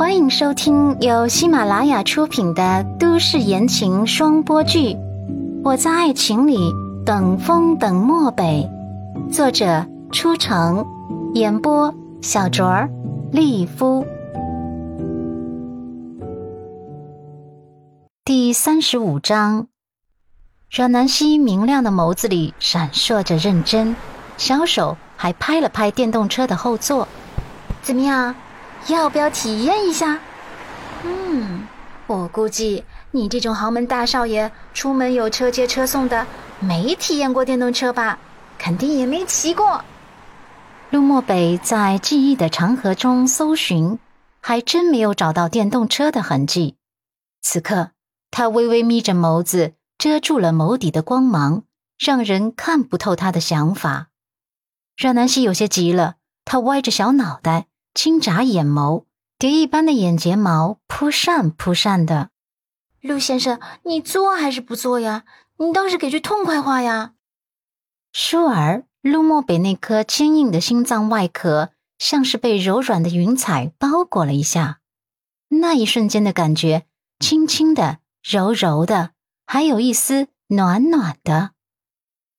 欢迎收听由喜马拉雅出品的都市言情双播剧《我在爱情里等风等漠北》，作者初城，演播小卓儿、丽夫。第三十五章，阮南希明亮的眸子里闪烁着认真，小手还拍了拍电动车的后座，怎么样？要不要体验一下？嗯，我估计你这种豪门大少爷，出门有车接车送的，没体验过电动车吧？肯定也没骑过。陆漠北在记忆的长河中搜寻，还真没有找到电动车的痕迹。此刻，他微微眯着眸子，遮住了眸底的光芒，让人看不透他的想法。阮南希有些急了，他歪着小脑袋。轻眨眼眸，蝶一般的眼睫毛扑扇扑扇的。陆先生，你做还是不做呀？你倒是给句痛快话呀！舒儿，陆漠北那颗坚硬的心脏外壳像是被柔软的云彩包裹了一下，那一瞬间的感觉，轻轻的、柔柔的，还有一丝暖暖的。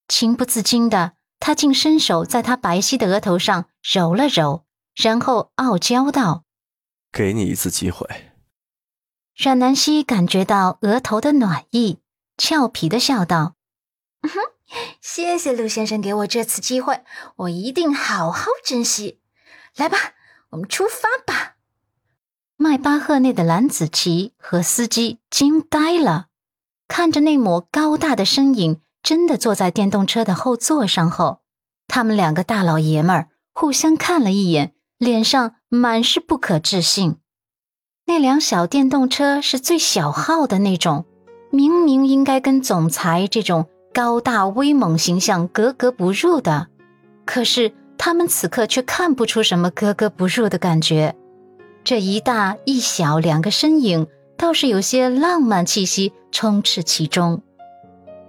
情不自禁的，他竟伸手在他白皙的额头上揉了揉。然后傲娇道：“给你一次机会。”阮南希感觉到额头的暖意，俏皮的笑道：“哼，谢谢陆先生给我这次机会，我一定好好珍惜。来吧，我们出发吧。”迈巴赫内的蓝子琪和司机惊呆了，看着那抹高大的身影真的坐在电动车的后座上后，他们两个大老爷们儿互相看了一眼。脸上满是不可置信，那辆小电动车是最小号的那种，明明应该跟总裁这种高大威猛形象格格不入的，可是他们此刻却看不出什么格格不入的感觉。这一大一小两个身影，倒是有些浪漫气息充斥其中。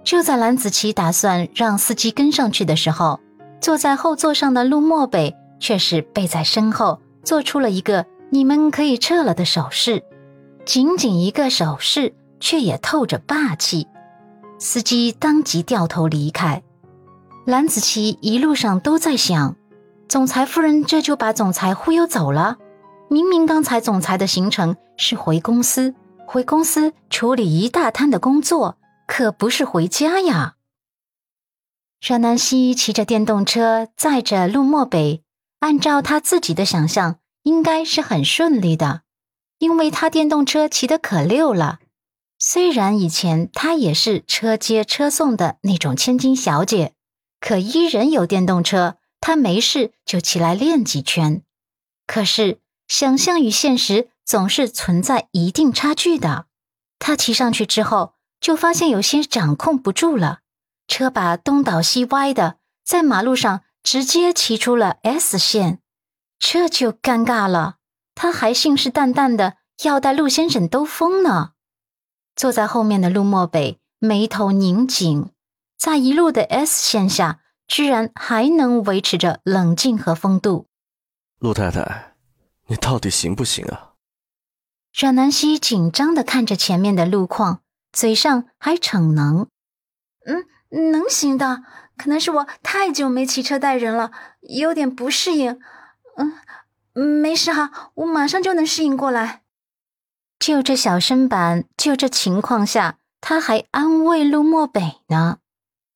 就在蓝子琪打算让司机跟上去的时候，坐在后座上的陆漠北。却是背在身后做出了一个“你们可以撤了”的手势，仅仅一个手势，却也透着霸气。司机当即掉头离开。蓝子琪一路上都在想：总裁夫人这就把总裁忽悠走了？明明刚才总裁的行程是回公司，回公司处理一大摊的工作，可不是回家呀。阮南希骑着电动车载着陆漠北。按照他自己的想象，应该是很顺利的，因为他电动车骑得可溜了。虽然以前他也是车接车送的那种千金小姐，可依人有电动车，他没事就骑来练几圈。可是想象与现实总是存在一定差距的。他骑上去之后，就发现有些掌控不住了，车把东倒西歪的，在马路上。直接骑出了 S 线，这就尴尬了。他还信誓旦旦的要带陆先生兜风呢。坐在后面的陆漠北眉头拧紧，在一路的 S 线下，居然还能维持着冷静和风度。陆太太，你到底行不行啊？阮南希紧张的看着前面的路况，嘴上还逞能：“嗯，能行的。”可能是我太久没骑车带人了，有点不适应。嗯，没事哈，我马上就能适应过来。就这小身板，就这情况下，他还安慰陆漠北呢。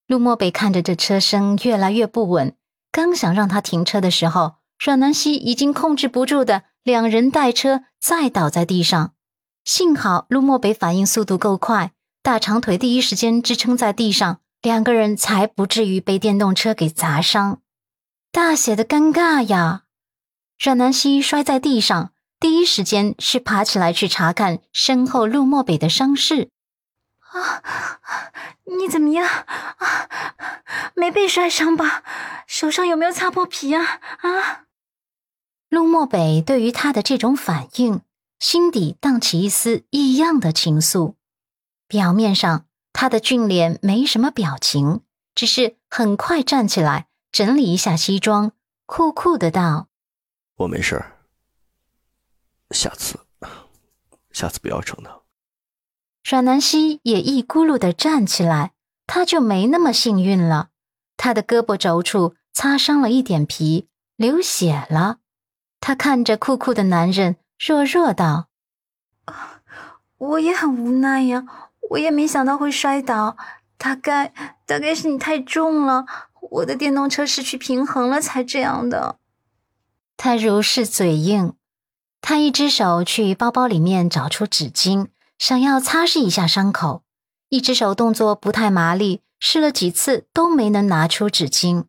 陆漠北看着这车身越来越不稳，刚想让他停车的时候，阮南希已经控制不住的两人带车再倒在地上。幸好陆漠北反应速度够快，大长腿第一时间支撑在地上。两个人才不至于被电动车给砸伤，大写的尴尬呀！阮南希摔在地上，第一时间是爬起来去查看身后陆漠北的伤势。啊，你怎么样？啊，没被摔伤吧？手上有没有擦破皮啊？啊！陆漠北对于他的这种反应，心底荡起一丝异样的情愫，表面上。他的俊脸没什么表情，只是很快站起来，整理一下西装，酷酷的道：“我没事，下次下次不要逞能。阮南希也一咕噜的站起来，他就没那么幸运了。他的胳膊肘处擦伤了一点皮，流血了。他看着酷酷的男人，弱弱道：“我也很无奈呀，我也没想到会摔倒。大概大概是你太重了，我的电动车失去平衡了才这样的。”他如是嘴硬。他一只手去包包里面找出纸巾，想要擦拭一下伤口；一只手动作不太麻利，试了几次都没能拿出纸巾。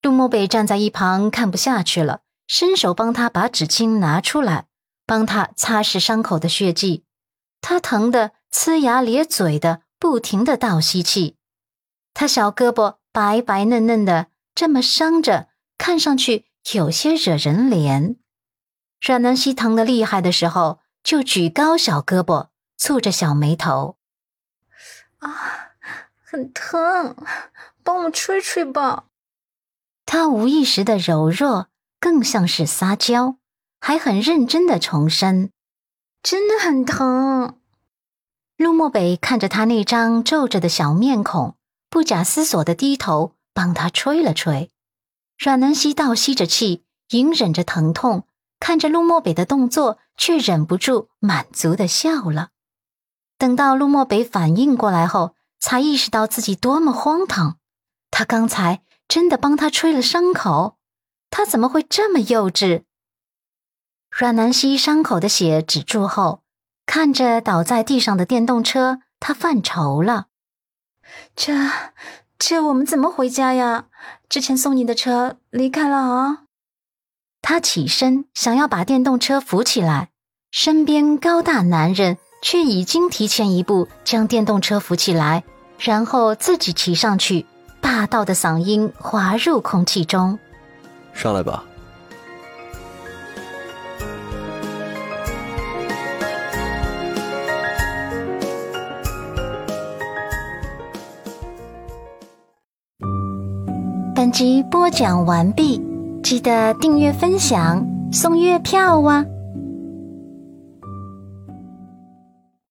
陆漠北站在一旁看不下去了，伸手帮他把纸巾拿出来，帮他擦拭伤口的血迹。他疼的呲牙咧嘴的，不停的倒吸气。他小胳膊白白嫩嫩的，这么伤着，看上去有些惹人怜。阮南希疼得厉害的时候，就举高小胳膊，蹙着小眉头，啊，很疼，帮我吹吹吧。他无意识的柔弱，更像是撒娇，还很认真的重申：“真的很疼。”陆漠北看着他那张皱着的小面孔，不假思索的低头帮他吹了吹。阮南希倒吸着气，隐忍着疼痛。看着陆漠北的动作，却忍不住满足的笑了。等到陆漠北反应过来后，才意识到自己多么荒唐。他刚才真的帮他吹了伤口，他怎么会这么幼稚？阮南希伤口的血止住后，看着倒在地上的电动车，他犯愁了：这这我们怎么回家呀？之前送你的车离开了啊。他起身想要把电动车扶起来，身边高大男人却已经提前一步将电动车扶起来，然后自己骑上去，霸道的嗓音滑入空气中：“上来吧。”集播讲完毕。记得订阅、分享、送月票哇！